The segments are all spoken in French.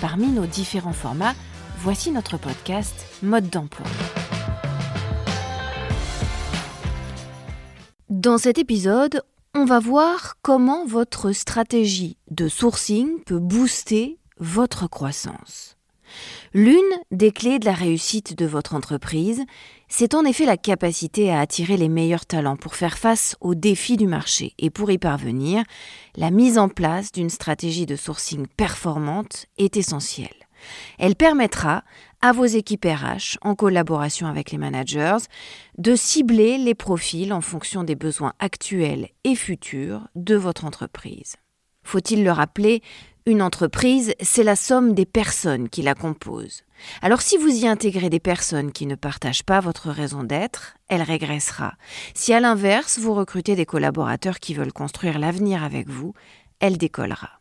Parmi nos différents formats, voici notre podcast Mode d'emploi. Dans cet épisode, on va voir comment votre stratégie de sourcing peut booster votre croissance. L'une des clés de la réussite de votre entreprise, c'est en effet la capacité à attirer les meilleurs talents pour faire face aux défis du marché. Et pour y parvenir, la mise en place d'une stratégie de sourcing performante est essentielle. Elle permettra à vos équipes RH, en collaboration avec les managers, de cibler les profils en fonction des besoins actuels et futurs de votre entreprise. Faut-il le rappeler, une entreprise, c'est la somme des personnes qui la composent. Alors si vous y intégrez des personnes qui ne partagent pas votre raison d'être, elle régressera. Si à l'inverse, vous recrutez des collaborateurs qui veulent construire l'avenir avec vous, elle décollera.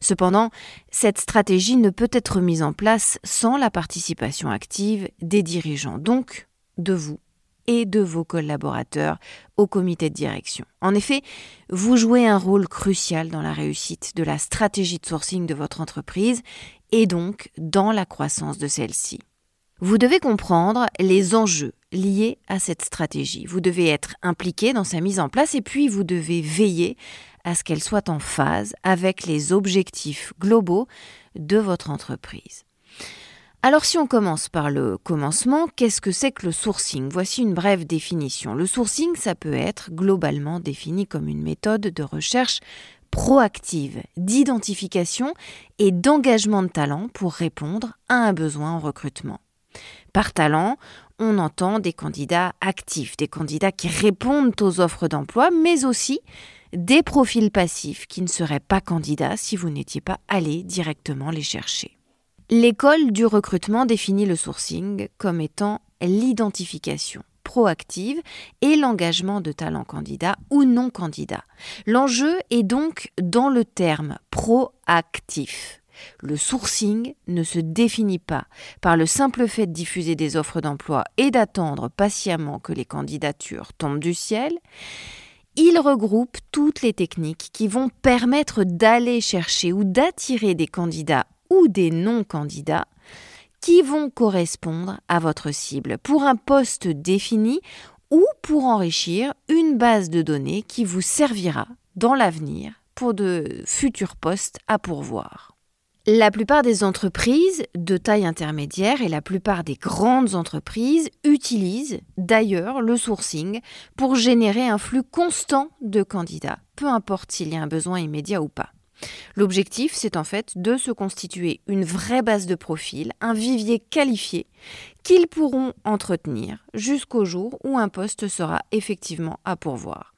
Cependant, cette stratégie ne peut être mise en place sans la participation active des dirigeants, donc de vous et de vos collaborateurs au comité de direction. En effet, vous jouez un rôle crucial dans la réussite de la stratégie de sourcing de votre entreprise et donc dans la croissance de celle-ci. Vous devez comprendre les enjeux liés à cette stratégie. Vous devez être impliqué dans sa mise en place et puis vous devez veiller à ce qu'elle soit en phase avec les objectifs globaux de votre entreprise. Alors si on commence par le commencement, qu'est-ce que c'est que le sourcing? Voici une brève définition. Le sourcing, ça peut être globalement défini comme une méthode de recherche proactive, d'identification et d'engagement de talent pour répondre à un besoin en recrutement. Par talent, on entend des candidats actifs, des candidats qui répondent aux offres d'emploi, mais aussi des profils passifs qui ne seraient pas candidats si vous n'étiez pas allé directement les chercher. L'école du recrutement définit le sourcing comme étant l'identification proactive et l'engagement de talents candidats ou non candidats. L'enjeu est donc dans le terme proactif. Le sourcing ne se définit pas par le simple fait de diffuser des offres d'emploi et d'attendre patiemment que les candidatures tombent du ciel. Il regroupe toutes les techniques qui vont permettre d'aller chercher ou d'attirer des candidats ou des non-candidats qui vont correspondre à votre cible pour un poste défini ou pour enrichir une base de données qui vous servira dans l'avenir pour de futurs postes à pourvoir. La plupart des entreprises de taille intermédiaire et la plupart des grandes entreprises utilisent d'ailleurs le sourcing pour générer un flux constant de candidats, peu importe s'il y a un besoin immédiat ou pas. L'objectif, c'est en fait de se constituer une vraie base de profil, un vivier qualifié qu'ils pourront entretenir jusqu'au jour où un poste sera effectivement à pourvoir.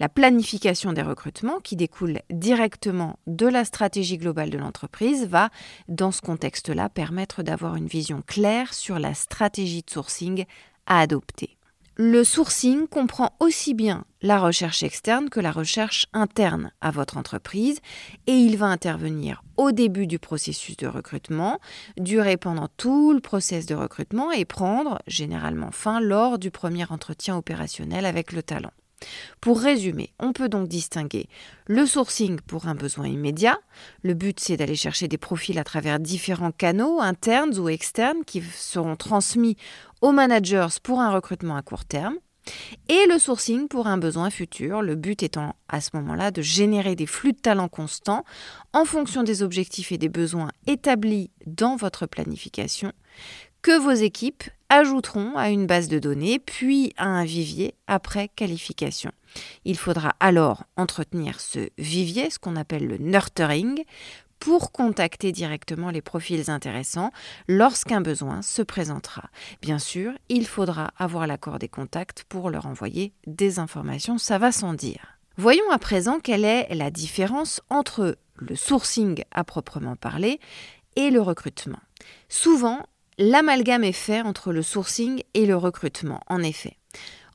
La planification des recrutements, qui découle directement de la stratégie globale de l'entreprise, va, dans ce contexte-là, permettre d'avoir une vision claire sur la stratégie de sourcing à adopter. Le sourcing comprend aussi bien la recherche externe que la recherche interne à votre entreprise et il va intervenir au début du processus de recrutement, durer pendant tout le process de recrutement et prendre généralement fin lors du premier entretien opérationnel avec le talent. Pour résumer, on peut donc distinguer le sourcing pour un besoin immédiat. Le but, c'est d'aller chercher des profils à travers différents canaux, internes ou externes, qui seront transmis aux managers pour un recrutement à court terme. Et le sourcing pour un besoin futur, le but étant à ce moment-là de générer des flux de talents constants en fonction des objectifs et des besoins établis dans votre planification que vos équipes ajouteront à une base de données, puis à un vivier après qualification. Il faudra alors entretenir ce vivier, ce qu'on appelle le nurturing, pour contacter directement les profils intéressants lorsqu'un besoin se présentera. Bien sûr, il faudra avoir l'accord des contacts pour leur envoyer des informations, ça va sans dire. Voyons à présent quelle est la différence entre le sourcing à proprement parler et le recrutement. Souvent, l'amalgame est fait entre le sourcing et le recrutement, en effet.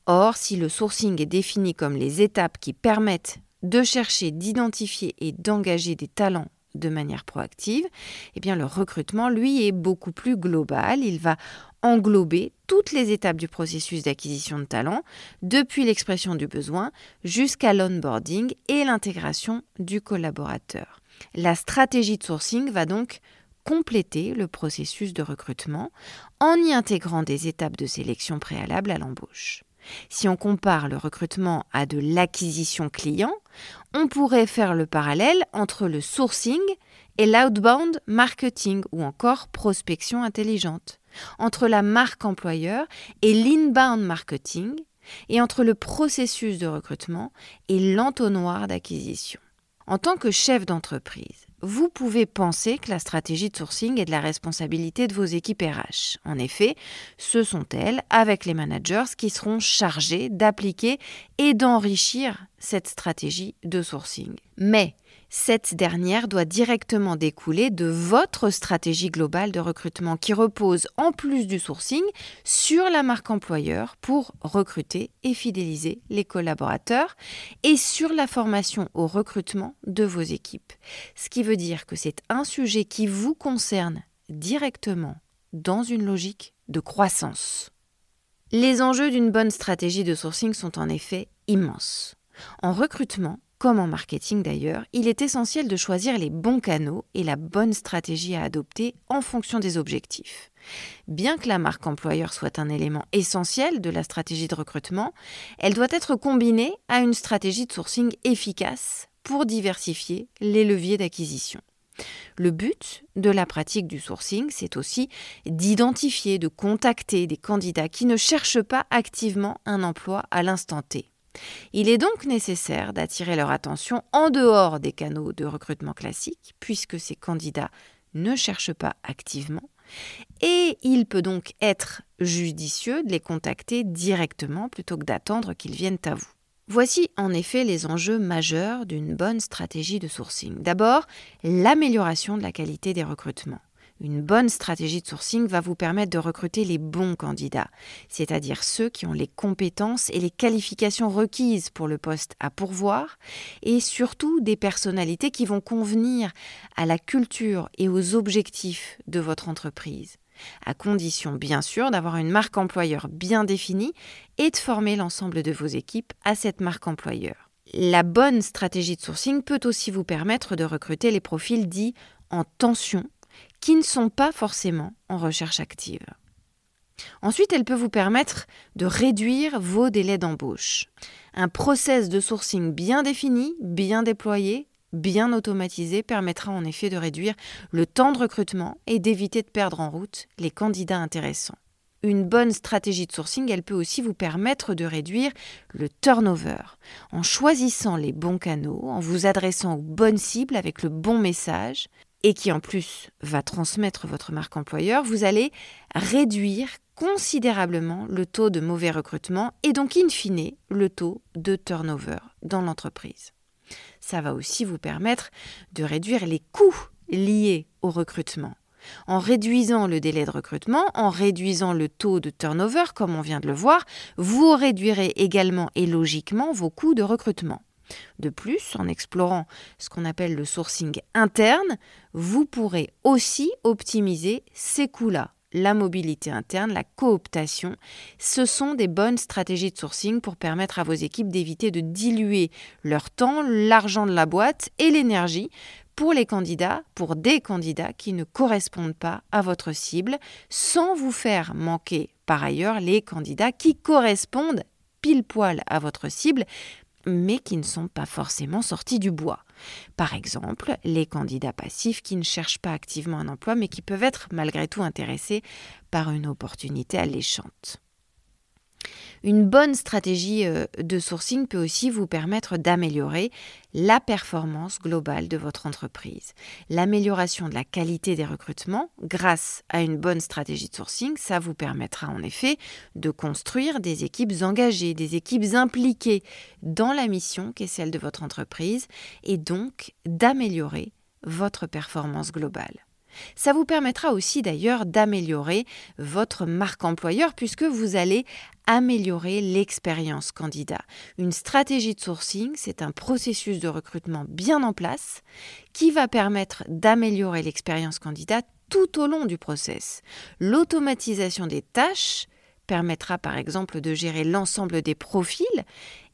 Or, si le sourcing est défini comme les étapes qui permettent de chercher, d'identifier et d'engager des talents de manière proactive, eh bien le recrutement, lui, est beaucoup plus global. Il va englober toutes les étapes du processus d'acquisition de talents, depuis l'expression du besoin jusqu'à l'onboarding et l'intégration du collaborateur. La stratégie de sourcing va donc compléter le processus de recrutement en y intégrant des étapes de sélection préalable à l'embauche. Si on compare le recrutement à de l'acquisition client, on pourrait faire le parallèle entre le sourcing et l'outbound marketing ou encore prospection intelligente, entre la marque employeur et l'inbound marketing, et entre le processus de recrutement et l'entonnoir d'acquisition. En tant que chef d'entreprise, vous pouvez penser que la stratégie de sourcing est de la responsabilité de vos équipes RH. En effet, ce sont elles, avec les managers, qui seront chargées d'appliquer et d'enrichir cette stratégie de sourcing. Mais cette dernière doit directement découler de votre stratégie globale de recrutement qui repose en plus du sourcing sur la marque employeur pour recruter et fidéliser les collaborateurs et sur la formation au recrutement de vos équipes. Ce qui veut dire que c'est un sujet qui vous concerne directement dans une logique de croissance. Les enjeux d'une bonne stratégie de sourcing sont en effet immenses. En recrutement, comme en marketing d'ailleurs, il est essentiel de choisir les bons canaux et la bonne stratégie à adopter en fonction des objectifs. Bien que la marque employeur soit un élément essentiel de la stratégie de recrutement, elle doit être combinée à une stratégie de sourcing efficace pour diversifier les leviers d'acquisition. Le but de la pratique du sourcing, c'est aussi d'identifier, de contacter des candidats qui ne cherchent pas activement un emploi à l'instant T. Il est donc nécessaire d'attirer leur attention en dehors des canaux de recrutement classiques, puisque ces candidats ne cherchent pas activement, et il peut donc être judicieux de les contacter directement plutôt que d'attendre qu'ils viennent à vous. Voici en effet les enjeux majeurs d'une bonne stratégie de sourcing. D'abord, l'amélioration de la qualité des recrutements. Une bonne stratégie de sourcing va vous permettre de recruter les bons candidats, c'est-à-dire ceux qui ont les compétences et les qualifications requises pour le poste à pourvoir, et surtout des personnalités qui vont convenir à la culture et aux objectifs de votre entreprise, à condition bien sûr d'avoir une marque employeur bien définie et de former l'ensemble de vos équipes à cette marque employeur. La bonne stratégie de sourcing peut aussi vous permettre de recruter les profils dits en tension qui ne sont pas forcément en recherche active. Ensuite, elle peut vous permettre de réduire vos délais d'embauche. Un process de sourcing bien défini, bien déployé, bien automatisé permettra en effet de réduire le temps de recrutement et d'éviter de perdre en route les candidats intéressants. Une bonne stratégie de sourcing, elle peut aussi vous permettre de réduire le turnover en choisissant les bons canaux, en vous adressant aux bonnes cibles avec le bon message, et qui en plus va transmettre votre marque employeur, vous allez réduire considérablement le taux de mauvais recrutement et donc in fine le taux de turnover dans l'entreprise. Ça va aussi vous permettre de réduire les coûts liés au recrutement. En réduisant le délai de recrutement, en réduisant le taux de turnover, comme on vient de le voir, vous réduirez également et logiquement vos coûts de recrutement. De plus, en explorant ce qu'on appelle le sourcing interne, vous pourrez aussi optimiser ces coûts-là. La mobilité interne, la cooptation, ce sont des bonnes stratégies de sourcing pour permettre à vos équipes d'éviter de diluer leur temps, l'argent de la boîte et l'énergie pour les candidats, pour des candidats qui ne correspondent pas à votre cible, sans vous faire manquer par ailleurs les candidats qui correspondent pile poil à votre cible, mais qui ne sont pas forcément sortis du bois. Par exemple, les candidats passifs qui ne cherchent pas activement un emploi, mais qui peuvent être malgré tout intéressés par une opportunité alléchante. Une bonne stratégie euh, de sourcing peut aussi vous permettre d'améliorer la performance globale de votre entreprise. L'amélioration de la qualité des recrutements grâce à une bonne stratégie de sourcing, ça vous permettra en effet de construire des équipes engagées, des équipes impliquées dans la mission qui est celle de votre entreprise et donc d'améliorer votre performance globale. Ça vous permettra aussi d'ailleurs d'améliorer votre marque employeur puisque vous allez améliorer l'expérience candidat. Une stratégie de sourcing, c'est un processus de recrutement bien en place qui va permettre d'améliorer l'expérience candidat tout au long du process. L'automatisation des tâches permettra par exemple de gérer l'ensemble des profils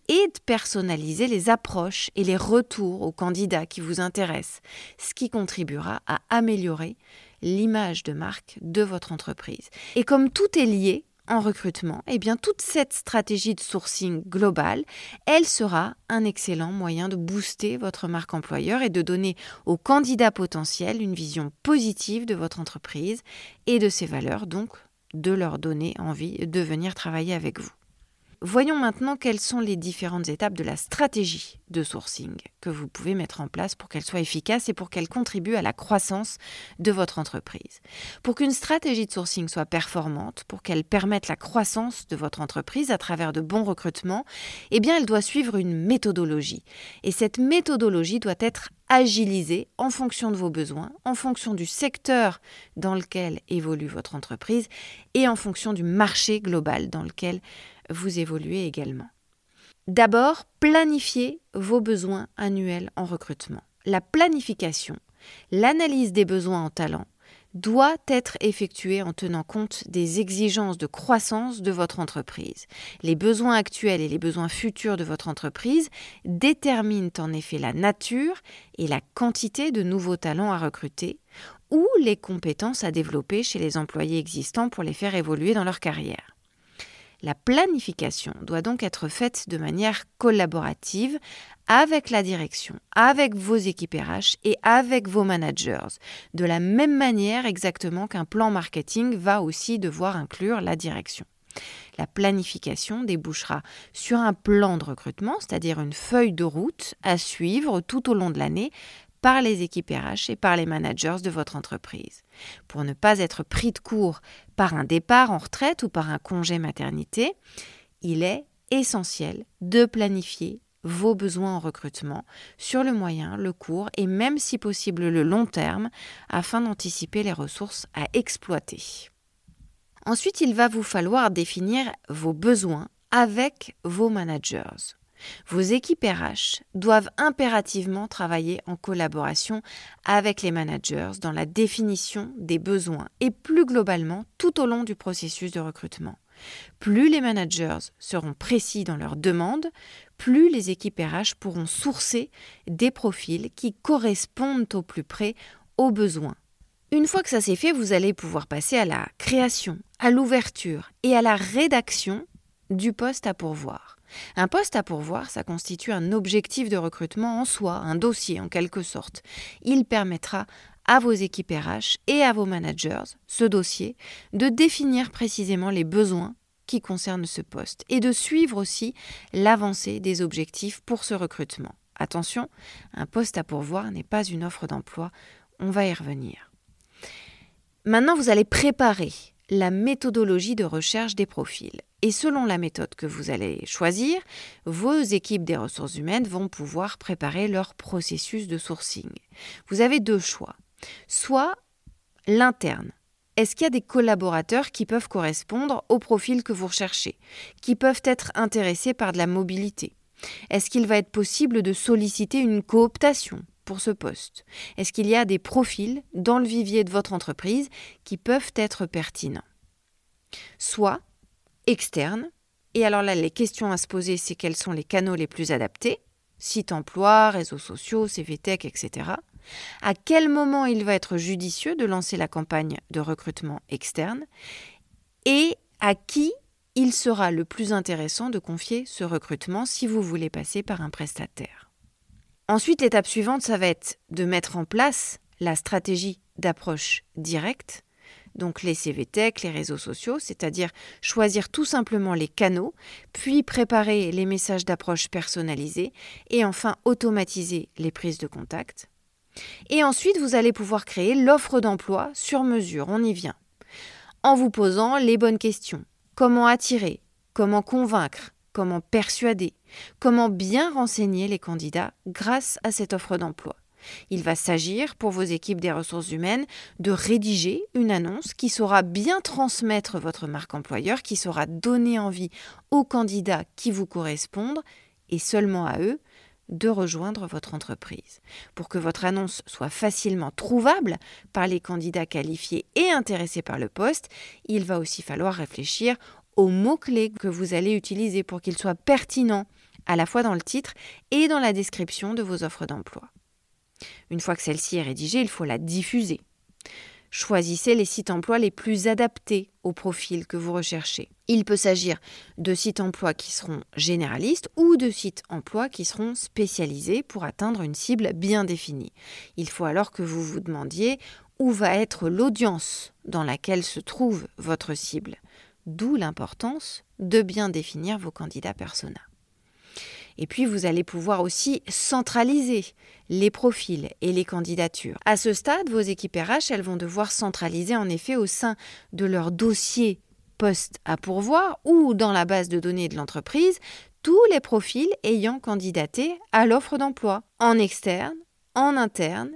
et de personnaliser les approches et les retours aux candidats qui vous intéressent, ce qui contribuera à améliorer l'image de marque de votre entreprise. Et comme tout est lié en recrutement, eh bien toute cette stratégie de sourcing globale, elle sera un excellent moyen de booster votre marque employeur et de donner aux candidats potentiels une vision positive de votre entreprise et de ses valeurs, donc de leur donner envie de venir travailler avec vous. Voyons maintenant quelles sont les différentes étapes de la stratégie de sourcing que vous pouvez mettre en place pour qu'elle soit efficace et pour qu'elle contribue à la croissance de votre entreprise. Pour qu'une stratégie de sourcing soit performante, pour qu'elle permette la croissance de votre entreprise à travers de bons recrutements, eh bien elle doit suivre une méthodologie. Et cette méthodologie doit être agilisée en fonction de vos besoins, en fonction du secteur dans lequel évolue votre entreprise et en fonction du marché global dans lequel vous évoluez également. D'abord, planifiez vos besoins annuels en recrutement. La planification, l'analyse des besoins en talent, doit être effectuée en tenant compte des exigences de croissance de votre entreprise. Les besoins actuels et les besoins futurs de votre entreprise déterminent en effet la nature et la quantité de nouveaux talents à recruter ou les compétences à développer chez les employés existants pour les faire évoluer dans leur carrière. La planification doit donc être faite de manière collaborative avec la direction, avec vos équipes RH et avec vos managers, de la même manière exactement qu'un plan marketing va aussi devoir inclure la direction. La planification débouchera sur un plan de recrutement, c'est-à-dire une feuille de route à suivre tout au long de l'année par les équipes RH et par les managers de votre entreprise. Pour ne pas être pris de court par un départ en retraite ou par un congé maternité, il est essentiel de planifier vos besoins en recrutement sur le moyen, le court et même si possible le long terme afin d'anticiper les ressources à exploiter. Ensuite, il va vous falloir définir vos besoins avec vos managers. Vos équipes RH doivent impérativement travailler en collaboration avec les managers dans la définition des besoins et plus globalement tout au long du processus de recrutement. Plus les managers seront précis dans leurs demandes, plus les équipes RH pourront sourcer des profils qui correspondent au plus près aux besoins. Une fois que ça s'est fait, vous allez pouvoir passer à la création, à l'ouverture et à la rédaction du poste à pourvoir. Un poste à pourvoir, ça constitue un objectif de recrutement en soi, un dossier en quelque sorte. Il permettra à vos équipes RH et à vos managers, ce dossier, de définir précisément les besoins qui concernent ce poste et de suivre aussi l'avancée des objectifs pour ce recrutement. Attention, un poste à pourvoir n'est pas une offre d'emploi, on va y revenir. Maintenant, vous allez préparer la méthodologie de recherche des profils. Et selon la méthode que vous allez choisir, vos équipes des ressources humaines vont pouvoir préparer leur processus de sourcing. Vous avez deux choix. Soit l'interne. Est-ce qu'il y a des collaborateurs qui peuvent correspondre au profil que vous recherchez, qui peuvent être intéressés par de la mobilité? Est-ce qu'il va être possible de solliciter une cooptation? Pour ce poste? Est-ce qu'il y a des profils dans le vivier de votre entreprise qui peuvent être pertinents? Soit externe. Et alors là, les questions à se poser, c'est quels sont les canaux les plus adaptés Site emploi, réseaux sociaux, CVTech, etc. À quel moment il va être judicieux de lancer la campagne de recrutement externe Et à qui il sera le plus intéressant de confier ce recrutement si vous voulez passer par un prestataire? Ensuite, l'étape suivante, ça va être de mettre en place la stratégie d'approche directe. Donc les CVTech, les réseaux sociaux, c'est-à-dire choisir tout simplement les canaux, puis préparer les messages d'approche personnalisés et enfin automatiser les prises de contact. Et ensuite, vous allez pouvoir créer l'offre d'emploi sur mesure, on y vient, en vous posant les bonnes questions. Comment attirer? Comment convaincre? Comment persuader Comment bien renseigner les candidats grâce à cette offre d'emploi Il va s'agir pour vos équipes des ressources humaines de rédiger une annonce qui saura bien transmettre votre marque employeur, qui saura donner envie aux candidats qui vous correspondent et seulement à eux de rejoindre votre entreprise. Pour que votre annonce soit facilement trouvable par les candidats qualifiés et intéressés par le poste, il va aussi falloir réfléchir aux mots-clés que vous allez utiliser pour qu'ils soient pertinents à la fois dans le titre et dans la description de vos offres d'emploi. Une fois que celle-ci est rédigée, il faut la diffuser. Choisissez les sites emploi les plus adaptés au profil que vous recherchez. Il peut s'agir de sites emploi qui seront généralistes ou de sites emploi qui seront spécialisés pour atteindre une cible bien définie. Il faut alors que vous vous demandiez où va être l'audience dans laquelle se trouve votre cible, d'où l'importance de bien définir vos candidats persona. Et puis, vous allez pouvoir aussi centraliser les profils et les candidatures. À ce stade, vos équipes RH, elles vont devoir centraliser en effet au sein de leur dossier poste à pourvoir ou dans la base de données de l'entreprise tous les profils ayant candidaté à l'offre d'emploi, en externe, en interne,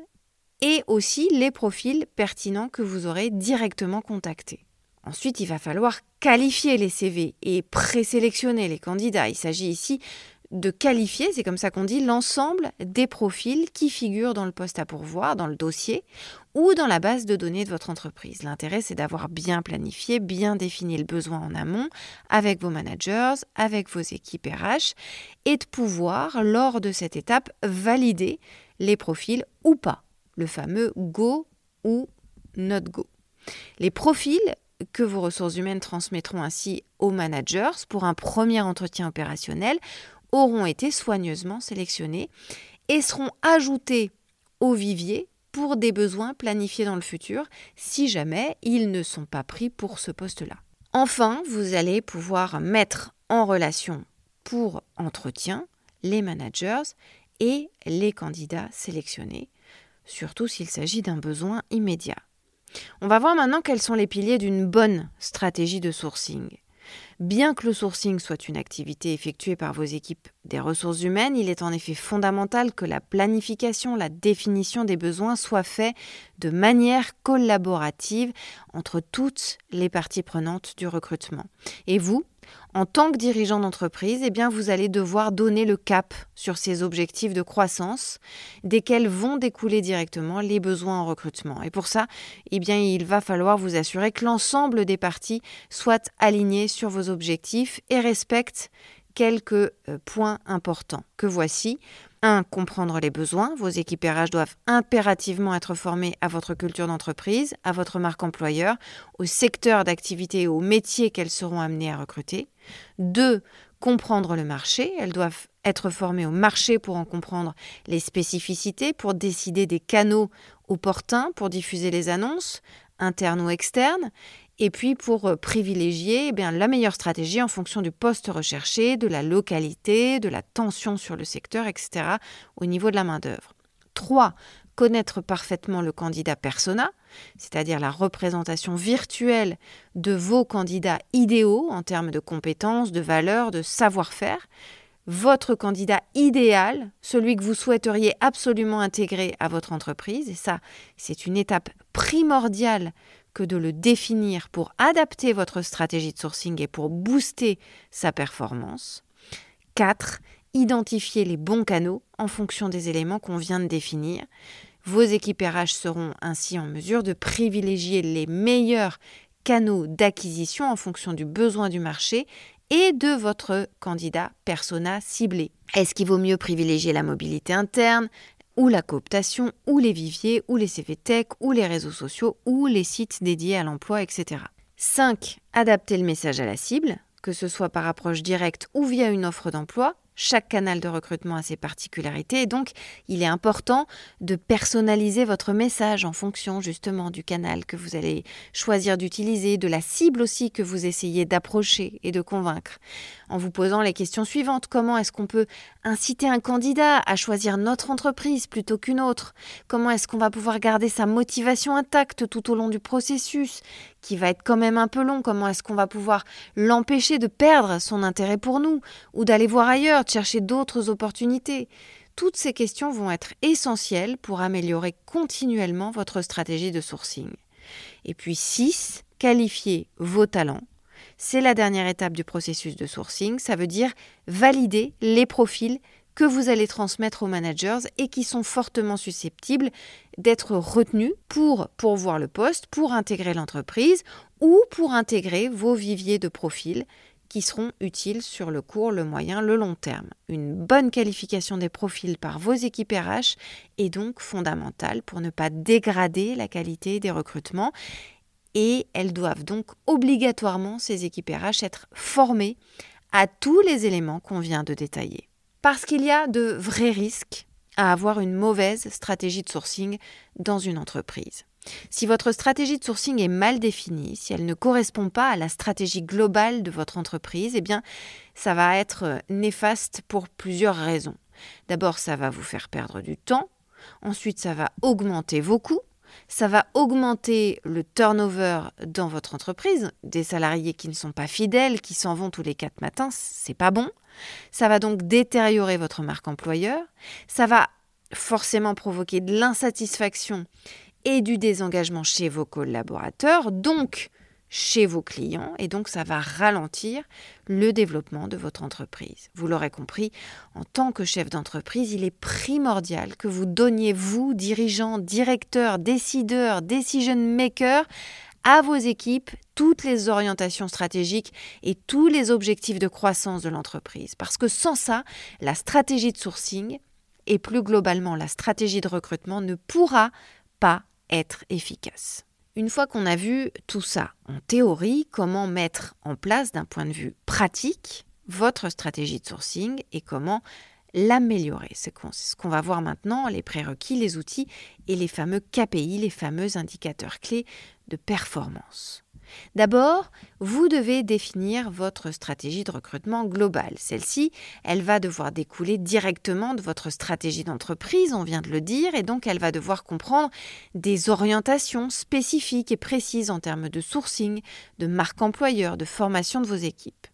et aussi les profils pertinents que vous aurez directement contactés. Ensuite, il va falloir qualifier les CV et présélectionner les candidats. Il s'agit ici de qualifier, c'est comme ça qu'on dit, l'ensemble des profils qui figurent dans le poste à pourvoir, dans le dossier ou dans la base de données de votre entreprise. L'intérêt, c'est d'avoir bien planifié, bien défini le besoin en amont avec vos managers, avec vos équipes RH et de pouvoir, lors de cette étape, valider les profils ou pas, le fameux go ou not go. Les profils que vos ressources humaines transmettront ainsi aux managers pour un premier entretien opérationnel auront été soigneusement sélectionnés et seront ajoutés au vivier pour des besoins planifiés dans le futur si jamais ils ne sont pas pris pour ce poste-là. Enfin, vous allez pouvoir mettre en relation pour entretien les managers et les candidats sélectionnés, surtout s'il s'agit d'un besoin immédiat. On va voir maintenant quels sont les piliers d'une bonne stratégie de sourcing. Bien que le sourcing soit une activité effectuée par vos équipes des ressources humaines, il est en effet fondamental que la planification, la définition des besoins soit faite de manière collaborative entre toutes les parties prenantes du recrutement. Et vous, en tant que dirigeant d'entreprise, eh vous allez devoir donner le cap sur ces objectifs de croissance, desquels vont découler directement les besoins en recrutement. Et pour ça, eh il va falloir vous assurer que l'ensemble des parties soient alignées sur vos objectifs et respectent quelques euh, points importants que voici. 1. Comprendre les besoins. Vos RH doivent impérativement être formées à votre culture d'entreprise, à votre marque employeur, au secteur d'activité et au métier qu'elles seront amenées à recruter. 2. Comprendre le marché. Elles doivent être formées au marché pour en comprendre les spécificités, pour décider des canaux opportuns pour diffuser les annonces, internes ou externes, et puis pour euh, privilégier eh bien, la meilleure stratégie en fonction du poste recherché, de la localité, de la tension sur le secteur, etc., au niveau de la main-d'œuvre. 3. Connaître parfaitement le candidat persona, c'est-à-dire la représentation virtuelle de vos candidats idéaux en termes de compétences, de valeurs, de savoir-faire. Votre candidat idéal, celui que vous souhaiteriez absolument intégrer à votre entreprise. Et ça, c'est une étape primordiale que de le définir pour adapter votre stratégie de sourcing et pour booster sa performance. 4. Identifier les bons canaux en fonction des éléments qu'on vient de définir. Vos équipes seront ainsi en mesure de privilégier les meilleurs canaux d'acquisition en fonction du besoin du marché et de votre candidat persona ciblé. Est-ce qu'il vaut mieux privilégier la mobilité interne, ou la cooptation, ou les viviers, ou les CVTech, ou les réseaux sociaux, ou les sites dédiés à l'emploi, etc. 5. Adapter le message à la cible, que ce soit par approche directe ou via une offre d'emploi. Chaque canal de recrutement a ses particularités et donc il est important de personnaliser votre message en fonction justement du canal que vous allez choisir d'utiliser, de la cible aussi que vous essayez d'approcher et de convaincre. En vous posant les questions suivantes, comment est-ce qu'on peut inciter un candidat à choisir notre entreprise plutôt qu'une autre Comment est-ce qu'on va pouvoir garder sa motivation intacte tout au long du processus qui va être quand même un peu long? Comment est-ce qu'on va pouvoir l'empêcher de perdre son intérêt pour nous ou d'aller voir ailleurs, de chercher d'autres opportunités? Toutes ces questions vont être essentielles pour améliorer continuellement votre stratégie de sourcing. Et puis 6, qualifier vos talents. C'est la dernière étape du processus de sourcing. Ça veut dire valider les profils que vous allez transmettre aux managers et qui sont fortement susceptibles d'être retenus pour pourvoir le poste, pour intégrer l'entreprise ou pour intégrer vos viviers de profils qui seront utiles sur le court, le moyen, le long terme. Une bonne qualification des profils par vos équipes RH est donc fondamentale pour ne pas dégrader la qualité des recrutements et elles doivent donc obligatoirement, ces équipes RH, être formées à tous les éléments qu'on vient de détailler. Parce qu'il y a de vrais risques à avoir une mauvaise stratégie de sourcing dans une entreprise. Si votre stratégie de sourcing est mal définie, si elle ne correspond pas à la stratégie globale de votre entreprise, eh bien, ça va être néfaste pour plusieurs raisons. D'abord, ça va vous faire perdre du temps. Ensuite, ça va augmenter vos coûts. Ça va augmenter le turnover dans votre entreprise. Des salariés qui ne sont pas fidèles, qui s'en vont tous les quatre matins, c'est pas bon. Ça va donc détériorer votre marque employeur. Ça va forcément provoquer de l'insatisfaction et du désengagement chez vos collaborateurs, donc chez vos clients, et donc ça va ralentir le développement de votre entreprise. Vous l'aurez compris, en tant que chef d'entreprise, il est primordial que vous donniez, vous, dirigeants, directeurs, décideurs, decision makers, à vos équipes toutes les orientations stratégiques et tous les objectifs de croissance de l'entreprise. Parce que sans ça, la stratégie de sourcing et plus globalement la stratégie de recrutement ne pourra pas être efficace. Une fois qu'on a vu tout ça en théorie, comment mettre en place d'un point de vue pratique votre stratégie de sourcing et comment l'améliorer? C'est ce qu'on va voir maintenant, les prérequis, les outils et les fameux KPI, les fameux indicateurs clés de performance. D'abord, vous devez définir votre stratégie de recrutement globale. Celle-ci, elle va devoir découler directement de votre stratégie d'entreprise, on vient de le dire, et donc elle va devoir comprendre des orientations spécifiques et précises en termes de sourcing, de marque employeur, de formation de vos équipes.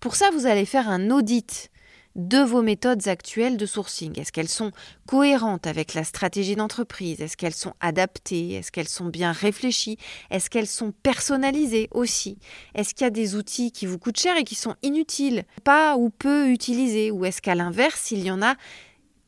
Pour ça, vous allez faire un audit de vos méthodes actuelles de sourcing. Est-ce qu'elles sont cohérentes avec la stratégie d'entreprise? Est-ce qu'elles sont adaptées? Est-ce qu'elles sont bien réfléchies? Est-ce qu'elles sont personnalisées aussi? Est-ce qu'il y a des outils qui vous coûtent cher et qui sont inutiles, pas ou peu utilisés? Ou est-ce qu'à l'inverse, il y en a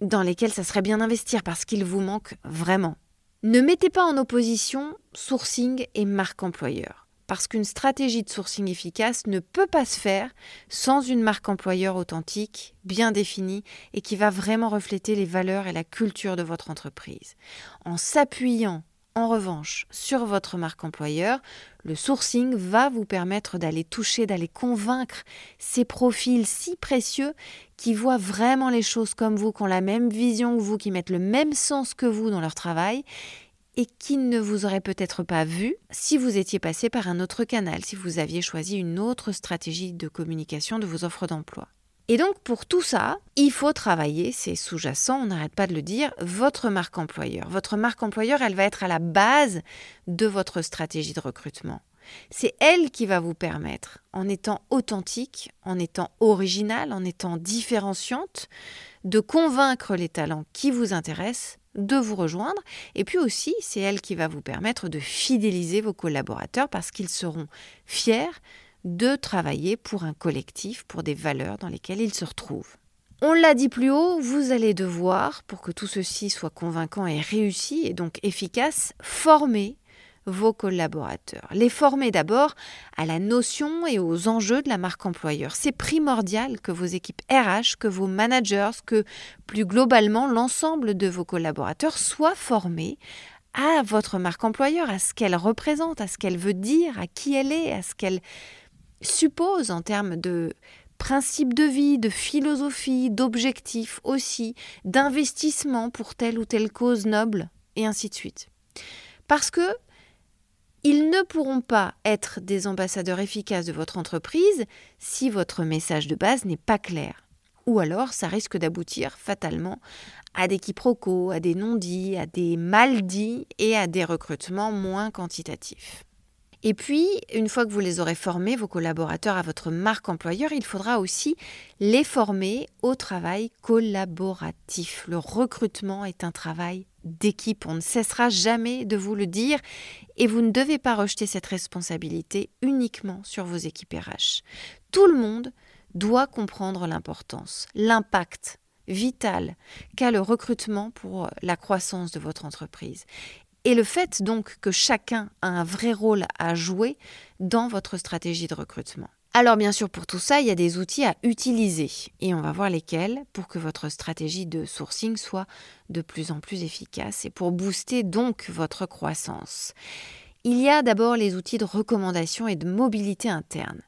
dans lesquels ça serait bien d'investir parce qu'il vous manque vraiment? Ne mettez pas en opposition sourcing et marque employeur parce qu'une stratégie de sourcing efficace ne peut pas se faire sans une marque employeur authentique, bien définie et qui va vraiment refléter les valeurs et la culture de votre entreprise. En s'appuyant en revanche, sur votre marque employeur, le sourcing va vous permettre d'aller toucher, d'aller convaincre ces profils si précieux qui voient vraiment les choses comme vous, qui ont la même vision que vous, qui mettent le même sens que vous dans leur travail et qui ne vous aurait peut-être pas vu si vous étiez passé par un autre canal, si vous aviez choisi une autre stratégie de communication de vos offres d'emploi. Et donc pour tout ça, il faut travailler, c'est sous-jacent, on n'arrête pas de le dire, votre marque employeur. Votre marque employeur, elle va être à la base de votre stratégie de recrutement. C'est elle qui va vous permettre, en étant authentique, en étant originale, en étant différenciante, de convaincre les talents qui vous intéressent de vous rejoindre. Et puis aussi, c'est elle qui va vous permettre de fidéliser vos collaborateurs parce qu'ils seront fiers de travailler pour un collectif, pour des valeurs dans lesquelles ils se retrouvent. On l'a dit plus haut, vous allez devoir, pour que tout ceci soit convaincant et réussi et donc efficace, former vos collaborateurs. Les former d'abord à la notion et aux enjeux de la marque employeur. C'est primordial que vos équipes RH, que vos managers, que plus globalement l'ensemble de vos collaborateurs soient formés à votre marque employeur, à ce qu'elle représente, à ce qu'elle veut dire, à qui elle est, à ce qu'elle suppose en termes de principes de vie, de philosophie, d'objectifs aussi, d'investissement pour telle ou telle cause noble, et ainsi de suite. Parce que ils ne pourront pas être des ambassadeurs efficaces de votre entreprise si votre message de base n'est pas clair. Ou alors ça risque d'aboutir fatalement à des quiproquos, à des non-dits, à des mal-dits et à des recrutements moins quantitatifs. Et puis, une fois que vous les aurez formés, vos collaborateurs à votre marque employeur, il faudra aussi les former au travail collaboratif. Le recrutement est un travail d'équipe, on ne cessera jamais de vous le dire, et vous ne devez pas rejeter cette responsabilité uniquement sur vos équipes RH. Tout le monde doit comprendre l'importance, l'impact vital qu'a le recrutement pour la croissance de votre entreprise. Et le fait donc que chacun a un vrai rôle à jouer dans votre stratégie de recrutement. Alors bien sûr, pour tout ça, il y a des outils à utiliser et on va voir lesquels pour que votre stratégie de sourcing soit de plus en plus efficace et pour booster donc votre croissance. Il y a d'abord les outils de recommandation et de mobilité interne.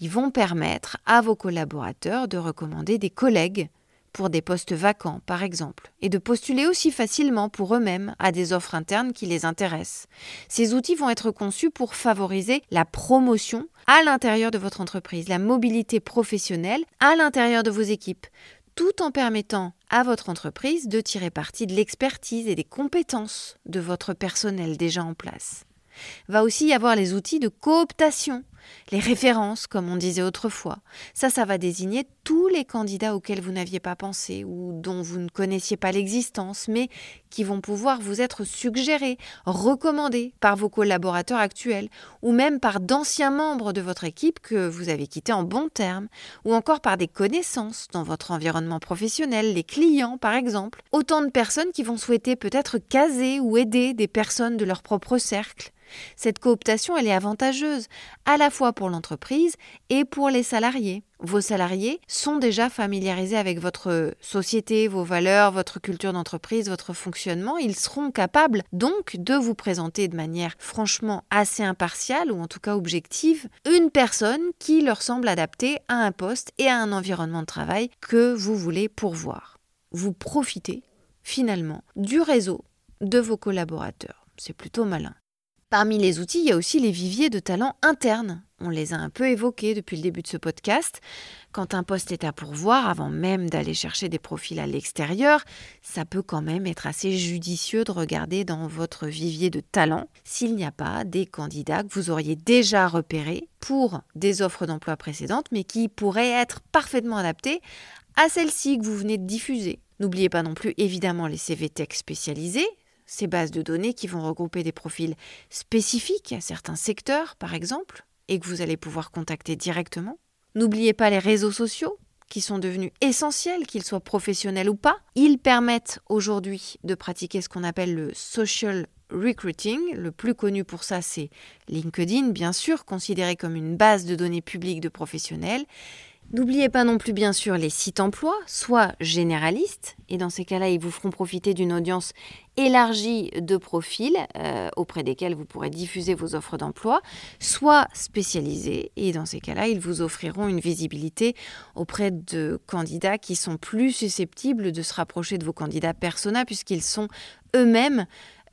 Ils vont permettre à vos collaborateurs de recommander des collègues pour des postes vacants, par exemple, et de postuler aussi facilement pour eux-mêmes à des offres internes qui les intéressent. Ces outils vont être conçus pour favoriser la promotion à l'intérieur de votre entreprise, la mobilité professionnelle à l'intérieur de vos équipes, tout en permettant à votre entreprise de tirer parti de l'expertise et des compétences de votre personnel déjà en place. Va aussi y avoir les outils de cooptation les références, comme on disait autrefois. Ça, ça va désigner tous les candidats auxquels vous n'aviez pas pensé ou dont vous ne connaissiez pas l'existence, mais qui vont pouvoir vous être suggérés, recommandés par vos collaborateurs actuels, ou même par d'anciens membres de votre équipe que vous avez quittés en bons termes, ou encore par des connaissances dans votre environnement professionnel, les clients par exemple. Autant de personnes qui vont souhaiter peut-être caser ou aider des personnes de leur propre cercle cette cooptation, elle est avantageuse, à la fois pour l'entreprise et pour les salariés. Vos salariés sont déjà familiarisés avec votre société, vos valeurs, votre culture d'entreprise, votre fonctionnement. Ils seront capables donc de vous présenter de manière franchement assez impartiale ou en tout cas objective une personne qui leur semble adaptée à un poste et à un environnement de travail que vous voulez pourvoir. Vous profitez finalement du réseau de vos collaborateurs. C'est plutôt malin. Parmi les outils, il y a aussi les viviers de talents internes. On les a un peu évoqués depuis le début de ce podcast. Quand un poste est à pourvoir, avant même d'aller chercher des profils à l'extérieur, ça peut quand même être assez judicieux de regarder dans votre vivier de talents s'il n'y a pas des candidats que vous auriez déjà repérés pour des offres d'emploi précédentes, mais qui pourraient être parfaitement adaptés à celles-ci que vous venez de diffuser. N'oubliez pas non plus évidemment les CV Tech spécialisés, ces bases de données qui vont regrouper des profils spécifiques à certains secteurs, par exemple, et que vous allez pouvoir contacter directement. N'oubliez pas les réseaux sociaux, qui sont devenus essentiels, qu'ils soient professionnels ou pas. Ils permettent aujourd'hui de pratiquer ce qu'on appelle le social recruiting. Le plus connu pour ça, c'est LinkedIn, bien sûr, considéré comme une base de données publiques de professionnels. N'oubliez pas non plus bien sûr les sites emploi, soit généralistes, et dans ces cas-là, ils vous feront profiter d'une audience élargie de profils euh, auprès desquels vous pourrez diffuser vos offres d'emploi, soit spécialisés, et dans ces cas-là, ils vous offriront une visibilité auprès de candidats qui sont plus susceptibles de se rapprocher de vos candidats persona, puisqu'ils sont eux-mêmes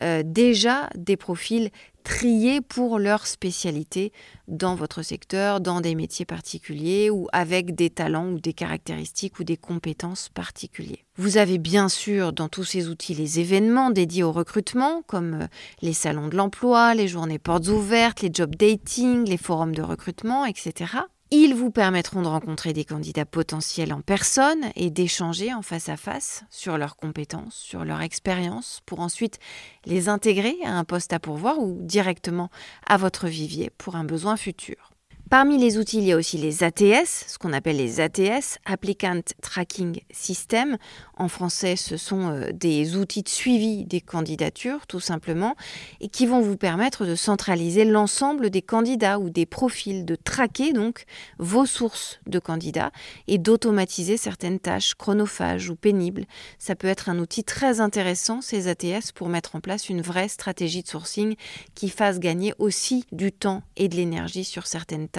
euh, déjà des profils triés pour leur spécialité dans votre secteur, dans des métiers particuliers ou avec des talents ou des caractéristiques ou des compétences particuliers. Vous avez bien sûr dans tous ces outils les événements dédiés au recrutement, comme euh, les salons de l'emploi, les journées portes ouvertes, les job dating, les forums de recrutement, etc. Ils vous permettront de rencontrer des candidats potentiels en personne et d'échanger en face à face sur leurs compétences, sur leur expérience, pour ensuite les intégrer à un poste à pourvoir ou directement à votre vivier pour un besoin futur. Parmi les outils, il y a aussi les ATS, ce qu'on appelle les ATS, Applicant Tracking System. En français, ce sont euh, des outils de suivi des candidatures, tout simplement, et qui vont vous permettre de centraliser l'ensemble des candidats ou des profils, de traquer donc vos sources de candidats et d'automatiser certaines tâches chronophages ou pénibles. Ça peut être un outil très intéressant, ces ATS, pour mettre en place une vraie stratégie de sourcing qui fasse gagner aussi du temps et de l'énergie sur certaines tâches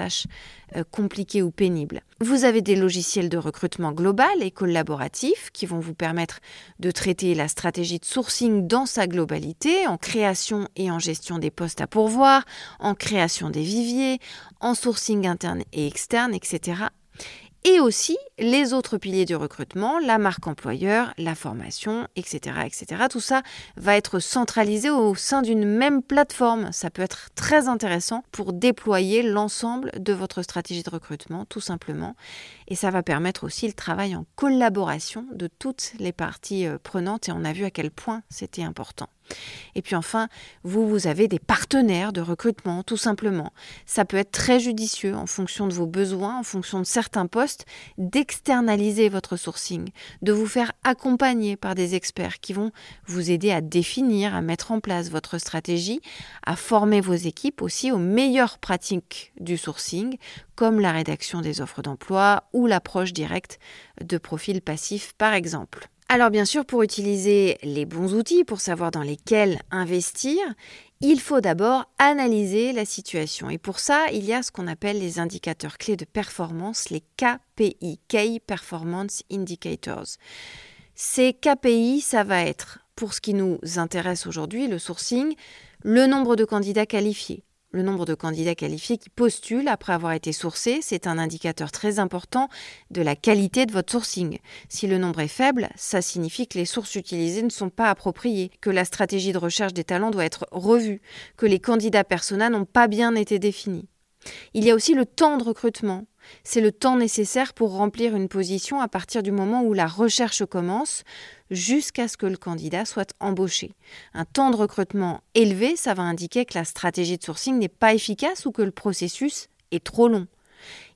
euh, compliquées ou pénibles. Vous avez des logiciels de recrutement global et collaboratif qui vont vous permettre de traiter la stratégie de sourcing dans sa globalité, en création et en gestion des postes à pourvoir, en création des viviers, en sourcing interne et externe, etc. et aussi les autres piliers du recrutement, la marque employeur, la formation, etc., etc. Tout ça va être centralisé au sein d'une même plateforme. Ça peut être très intéressant pour déployer l'ensemble de votre stratégie de recrutement, tout simplement. Et ça va permettre aussi le travail en collaboration de toutes les parties euh, prenantes. Et on a vu à quel point c'était important. Et puis enfin, vous, vous avez des partenaires de recrutement, tout simplement. Ça peut être très judicieux en fonction de vos besoins, en fonction de certains postes, d'externaliser votre sourcing, de vous faire accompagner par des experts qui vont vous aider à définir, à mettre en place votre stratégie, à former vos équipes aussi aux meilleures pratiques du sourcing, comme la rédaction des offres d'emploi ou l'approche directe de profils passifs par exemple. Alors bien sûr, pour utiliser les bons outils, pour savoir dans lesquels investir, il faut d'abord analyser la situation. Et pour ça, il y a ce qu'on appelle les indicateurs clés de performance, les KPI, Key Performance Indicators. Ces KPI, ça va être, pour ce qui nous intéresse aujourd'hui, le sourcing, le nombre de candidats qualifiés, le nombre de candidats qualifiés qui postulent après avoir été sourcés, c'est un indicateur très important de la qualité de votre sourcing. Si le nombre est faible, ça signifie que les sources utilisées ne sont pas appropriées, que la stratégie de recherche des talents doit être revue, que les candidats persona n'ont pas bien été définis. Il y a aussi le temps de recrutement. C'est le temps nécessaire pour remplir une position à partir du moment où la recherche commence jusqu'à ce que le candidat soit embauché. Un temps de recrutement élevé, ça va indiquer que la stratégie de sourcing n'est pas efficace ou que le processus est trop long.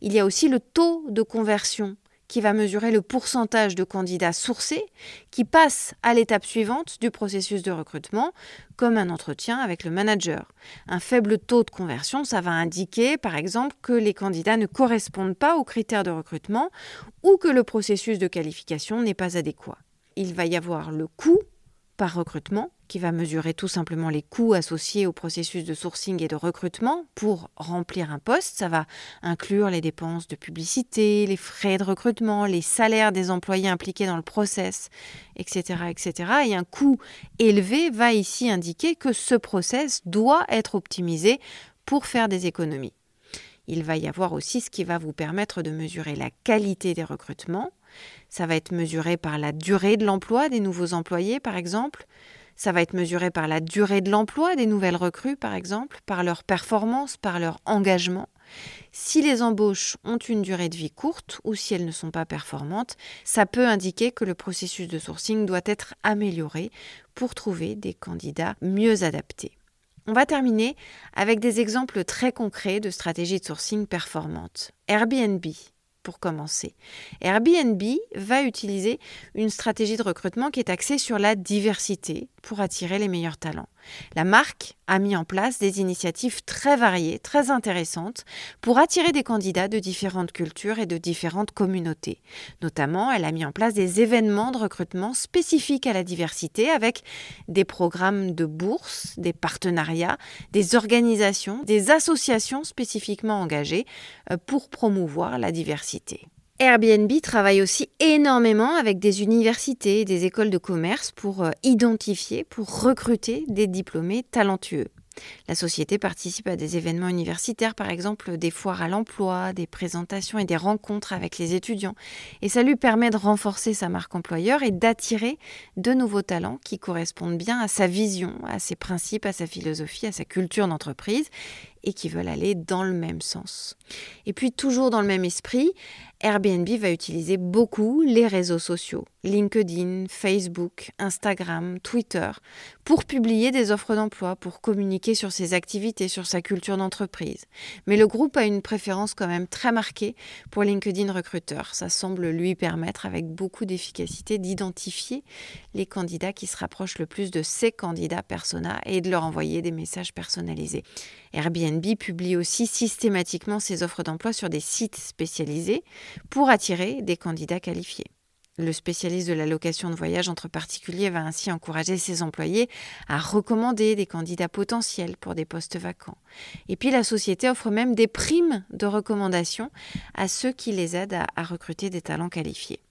Il y a aussi le taux de conversion qui va mesurer le pourcentage de candidats sourcés qui passent à l'étape suivante du processus de recrutement, comme un entretien avec le manager. Un faible taux de conversion, ça va indiquer par exemple que les candidats ne correspondent pas aux critères de recrutement ou que le processus de qualification n'est pas adéquat. Il va y avoir le coût par recrutement, qui va mesurer tout simplement les coûts associés au processus de sourcing et de recrutement pour remplir un poste. Ça va inclure les dépenses de publicité, les frais de recrutement, les salaires des employés impliqués dans le process, etc. etc. Et un coût élevé va ici indiquer que ce process doit être optimisé pour faire des économies. Il va y avoir aussi ce qui va vous permettre de mesurer la qualité des recrutements, ça va être mesuré par la durée de l'emploi des nouveaux employés, par exemple. Ça va être mesuré par la durée de l'emploi des nouvelles recrues, par exemple, par leur performance, par leur engagement. Si les embauches ont une durée de vie courte ou si elles ne sont pas performantes, ça peut indiquer que le processus de sourcing doit être amélioré pour trouver des candidats mieux adaptés. On va terminer avec des exemples très concrets de stratégies de sourcing performantes. Airbnb pour commencer. Airbnb va utiliser une stratégie de recrutement qui est axée sur la diversité pour attirer les meilleurs talents. La marque a mis en place des initiatives très variées, très intéressantes, pour attirer des candidats de différentes cultures et de différentes communautés. Notamment, elle a mis en place des événements de recrutement spécifiques à la diversité avec des programmes de bourse, des partenariats, des organisations, des associations spécifiquement engagées euh, pour promouvoir la diversité. Airbnb travaille aussi énormément avec des universités et des écoles de commerce pour euh, identifier, pour recruter des diplômés talentueux. La société participe à des événements universitaires, par exemple des foires à l'emploi, des présentations et des rencontres avec les étudiants. Et ça lui permet de renforcer sa marque employeur et d'attirer de nouveaux talents qui correspondent bien à sa vision, à ses principes, à sa philosophie, à sa culture d'entreprise et qui veulent aller dans le même sens. Et puis toujours dans le même esprit, Airbnb va utiliser beaucoup les réseaux sociaux, LinkedIn, Facebook, Instagram, Twitter, pour publier des offres d'emploi, pour communiquer sur ses activités, sur sa culture d'entreprise. Mais le groupe a une préférence quand même très marquée pour LinkedIn Recruiter. Ça semble lui permettre avec beaucoup d'efficacité d'identifier les candidats qui se rapprochent le plus de ses candidats persona et de leur envoyer des messages personnalisés. Airbnb publie aussi systématiquement ses offres d'emploi sur des sites spécialisés pour attirer des candidats qualifiés. Le spécialiste de la location de voyage entre particuliers va ainsi encourager ses employés à recommander des candidats potentiels pour des postes vacants. Et puis la société offre même des primes de recommandation à ceux qui les aident à, recruter des talents qualifiés.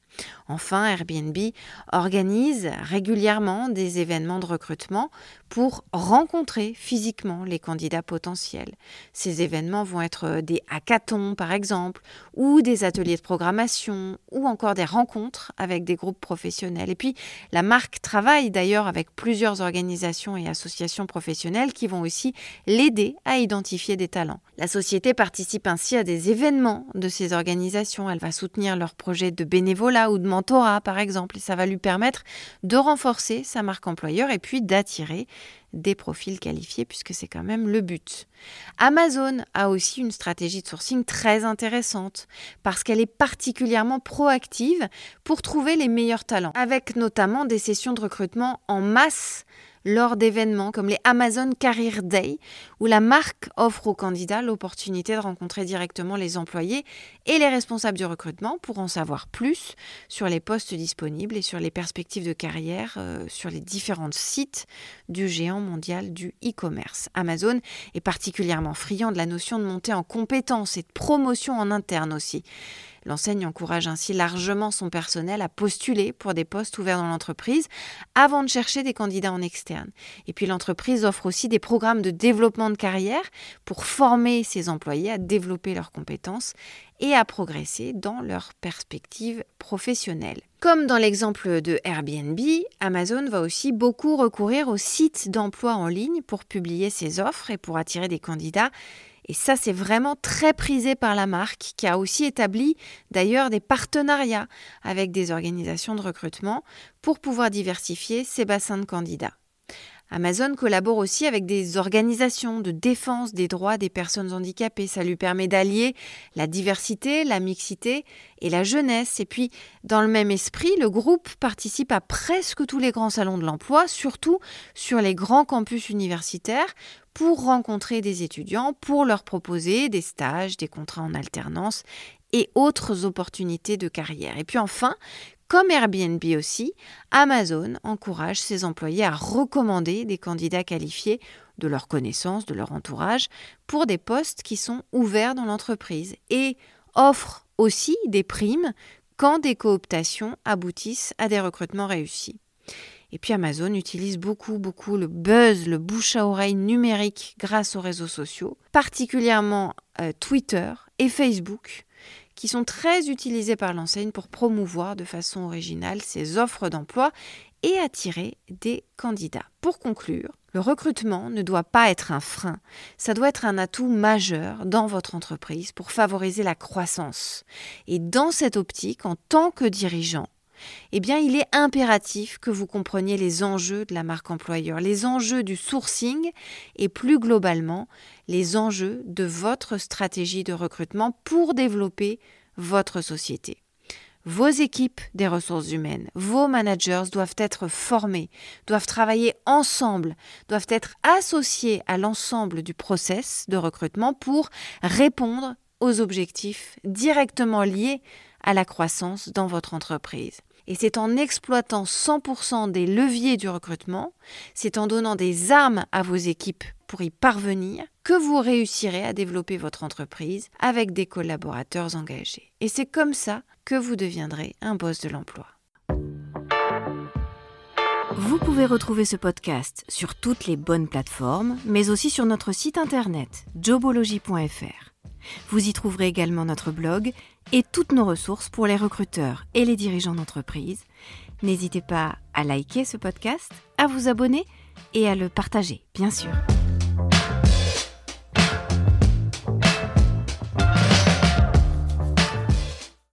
Enfin, Airbnb organise régulièrement des événements de recrutement pour rencontrer physiquement les candidats potentiels. Ces événements vont être des hackathons par exemple, ou des ateliers de programmation, ou encore des rencontres avec des groupes professionnels. Et puis, la marque travaille d'ailleurs avec plusieurs organisations et associations professionnelles qui vont aussi l'aider à identifier des talents. La société participe ainsi à des événements de ces organisations. Elle va soutenir leurs projets de bénévolat ou de par exemple, et ça va lui permettre de renforcer sa marque employeur et puis d'attirer des profils qualifiés puisque c'est quand même le but. Amazon a aussi une stratégie de sourcing très intéressante parce qu'elle est particulièrement proactive pour trouver les meilleurs talents, avec notamment des sessions de recrutement en masse lors d'événements comme les Amazon Career Day, où la marque offre aux candidats l'opportunité de rencontrer directement les employés et les responsables du recrutement pour en savoir plus sur les postes disponibles et sur les perspectives de carrière euh, sur les différents sites du géant mondial du e-commerce. Amazon est particulièrement friand de la notion de montée en compétences et de promotion en interne aussi. L'enseigne encourage ainsi largement son personnel à postuler pour des postes ouverts dans l'entreprise avant de chercher des candidats en externe. Et puis l'entreprise offre aussi des programmes de développement de carrière pour former ses employés à développer leurs compétences et à progresser dans leurs perspectives professionnelles. Comme dans l'exemple de Airbnb, Amazon va aussi beaucoup recourir aux sites d'emploi en ligne pour publier ses offres et pour attirer des candidats et ça, c'est vraiment très prisé par la marque, qui a aussi établi d'ailleurs des partenariats avec des organisations de recrutement pour pouvoir diversifier ses bassins de candidats. Amazon collabore aussi avec des organisations de défense des droits des personnes handicapées. Ça lui permet d'allier la diversité, la mixité et la jeunesse. Et puis, dans le même esprit, le groupe participe à presque tous les grands salons de l'emploi, surtout sur les grands campus universitaires, pour rencontrer des étudiants, pour leur proposer des stages, des contrats en alternance et autres opportunités de carrière. Et puis enfin, comme Airbnb aussi, Amazon encourage ses employés à recommander des candidats qualifiés de leur connaissance, de leur entourage, pour des postes qui sont ouverts dans l'entreprise et offre aussi des primes quand des cooptations aboutissent à des recrutements réussis. Et puis Amazon utilise beaucoup, beaucoup le buzz, le bouche à oreille numérique grâce aux réseaux sociaux, particulièrement euh, Twitter et Facebook, qui sont très utilisés par l'enseigne pour promouvoir de façon originale ses offres d'emploi et attirer des candidats. Pour conclure, le recrutement ne doit pas être un frein, ça doit être un atout majeur dans votre entreprise pour favoriser la croissance. Et dans cette optique, en tant que dirigeant, eh bien, il est impératif que vous compreniez les enjeux de la marque employeur, les enjeux du sourcing et plus globalement les enjeux de votre stratégie de recrutement pour développer votre société. Vos équipes des ressources humaines, vos managers doivent être formés, doivent travailler ensemble, doivent être associés à l'ensemble du process de recrutement pour répondre aux objectifs directement liés à la croissance dans votre entreprise. Et c'est en exploitant 100% des leviers du recrutement, c'est en donnant des armes à vos équipes pour y parvenir, que vous réussirez à développer votre entreprise avec des collaborateurs engagés. Et c'est comme ça que vous deviendrez un boss de l'emploi. Vous pouvez retrouver ce podcast sur toutes les bonnes plateformes, mais aussi sur notre site internet jobology.fr. Vous y trouverez également notre blog et toutes nos ressources pour les recruteurs et les dirigeants d'entreprise. N'hésitez pas à liker ce podcast, à vous abonner et à le partager, bien sûr.